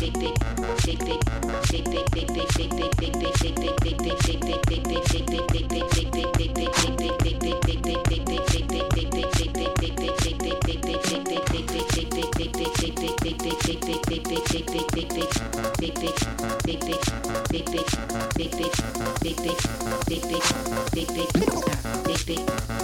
Big, big, big, big,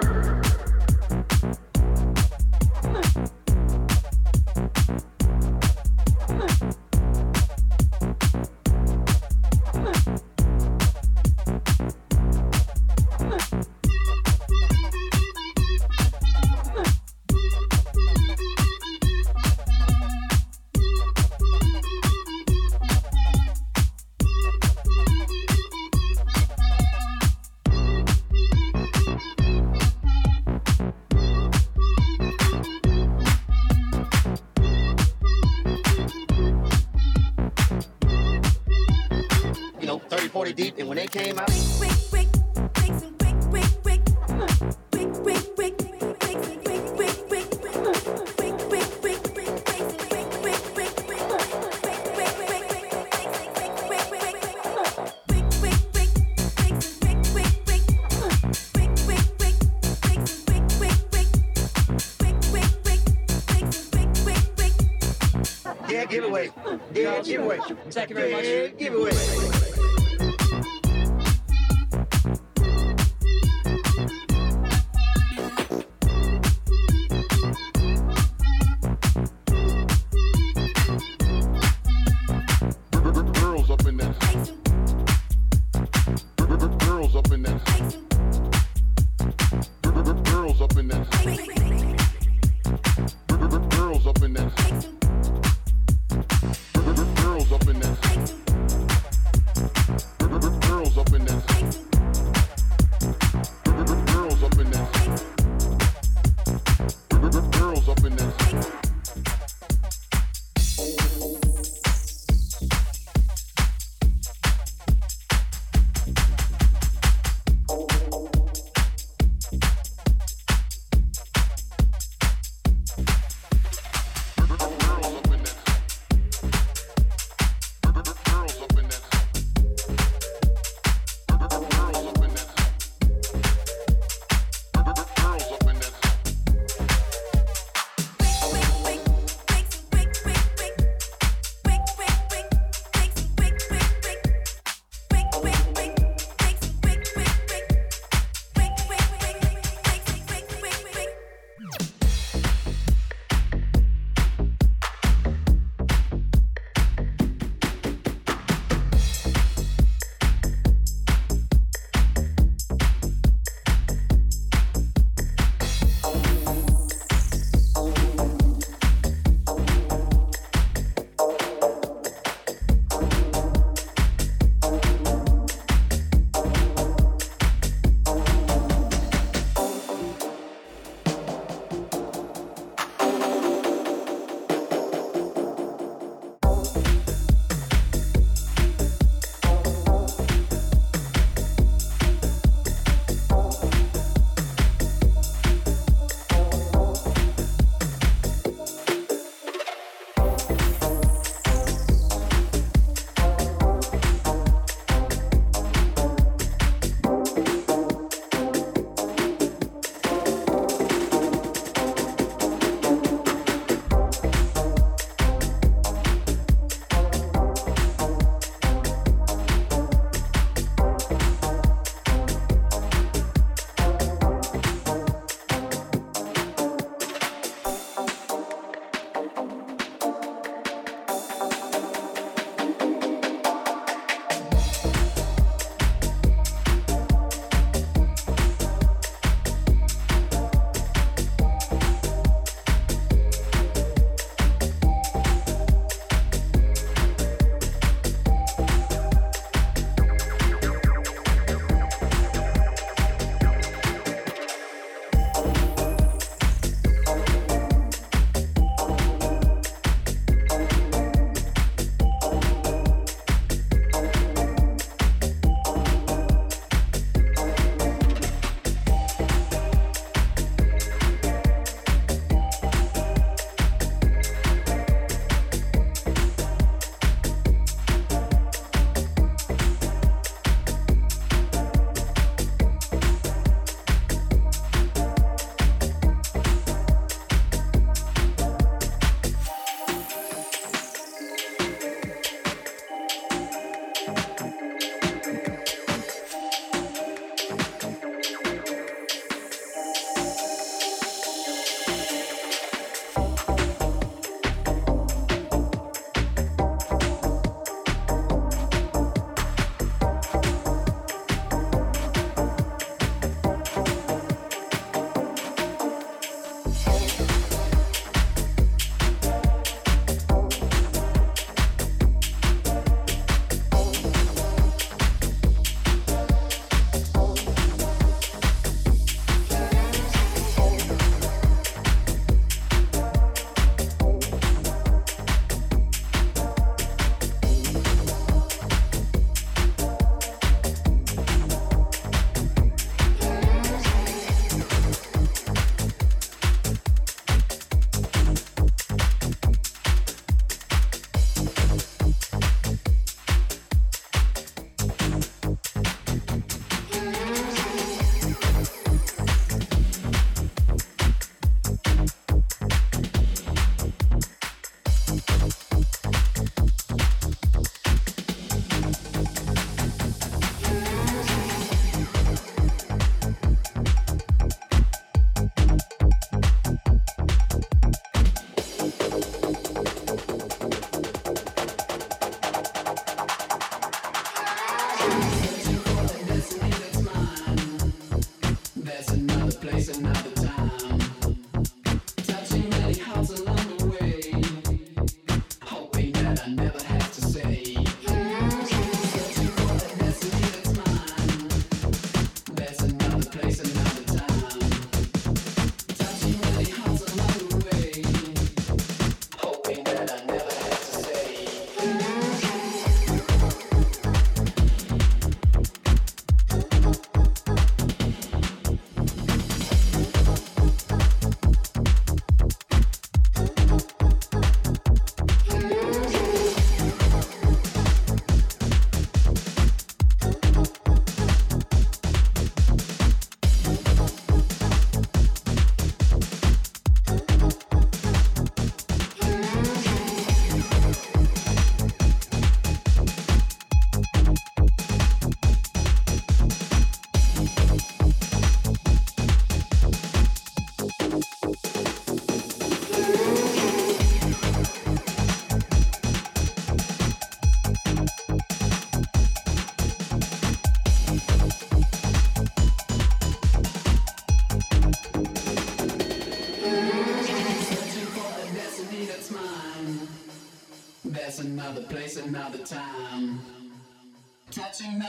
I ain't just the only one, it's some more girls. Thank you very much. Giveaway.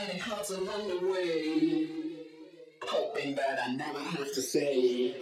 many hearts along the way, hoping that I never have to say.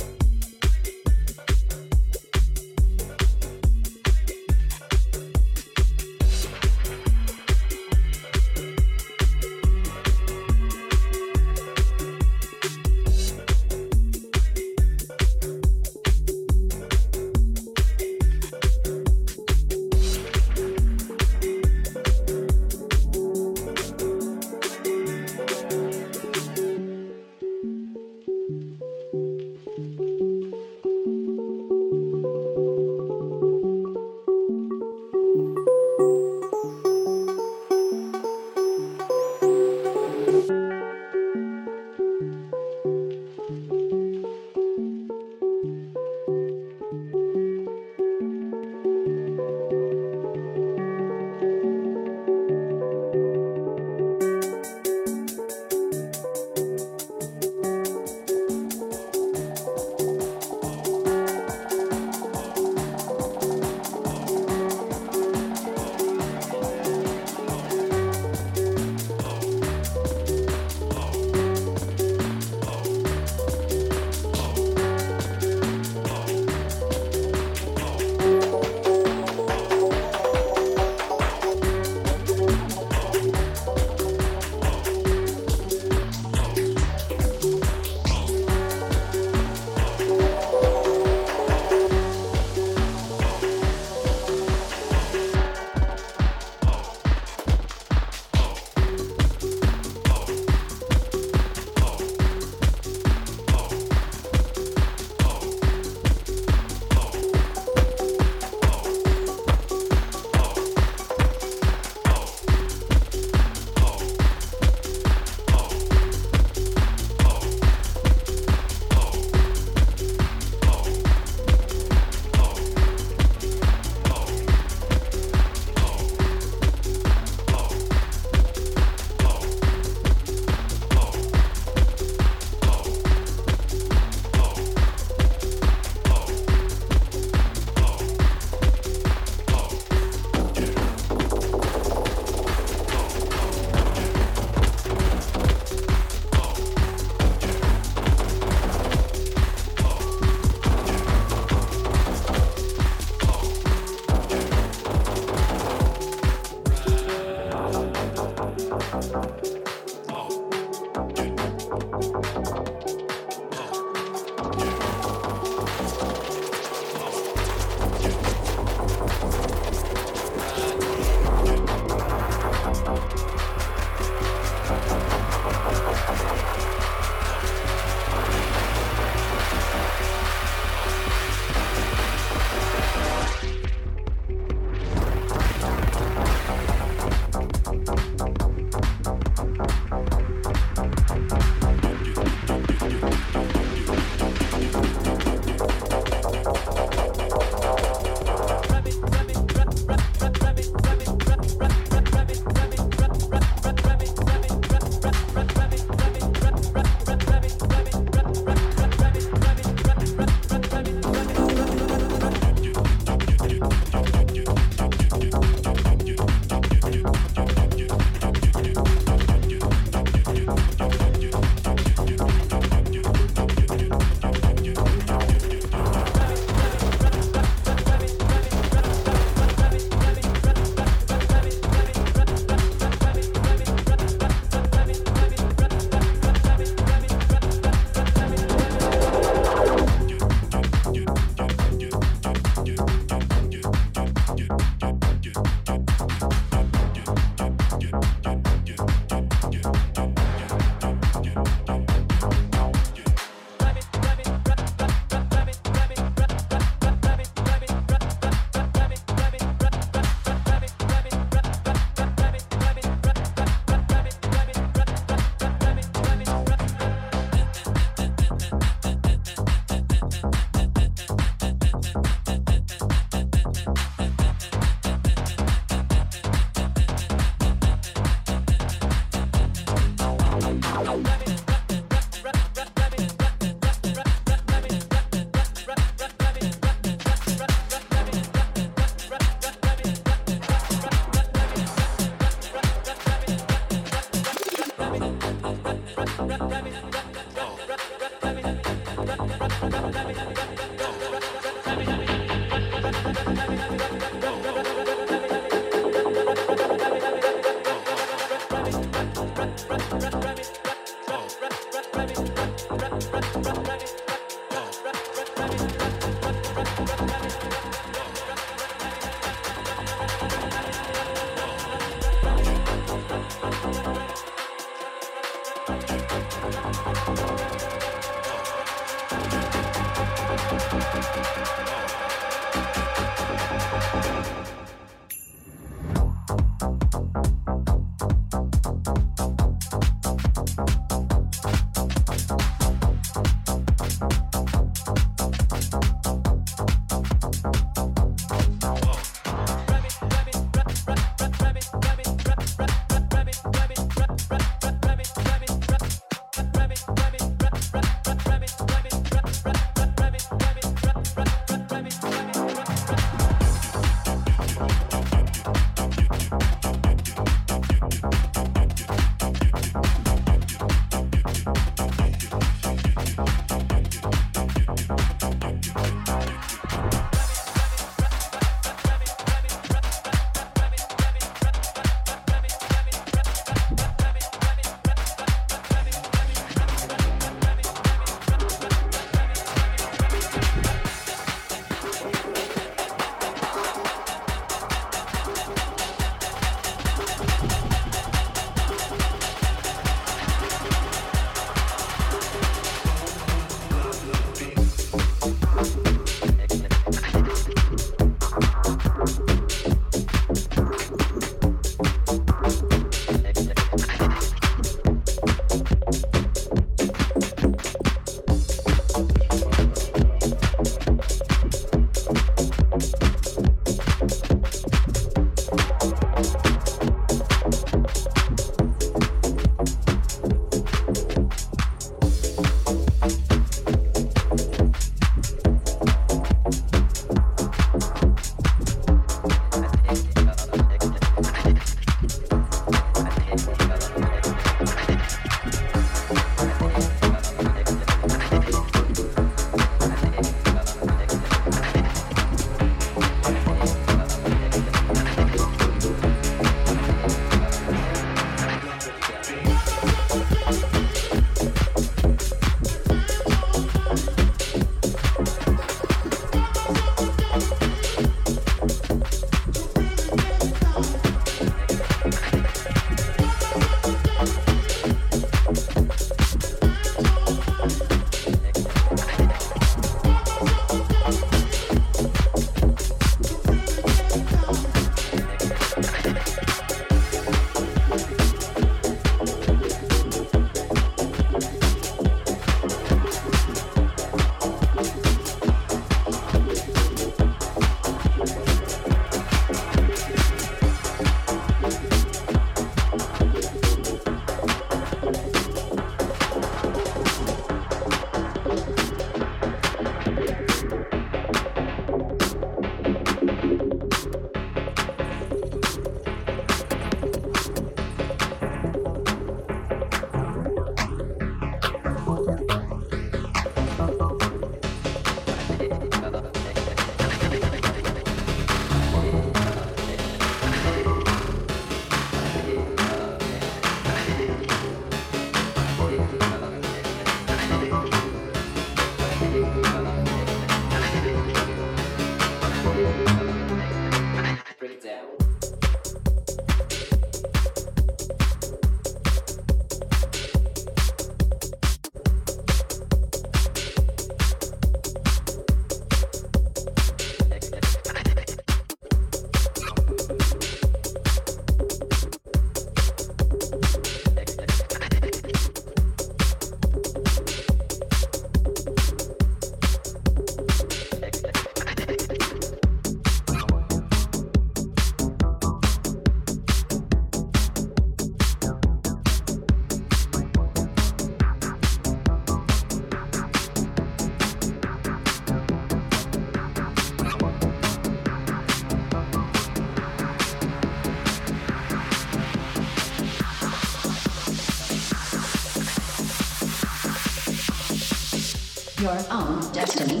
Your own destiny.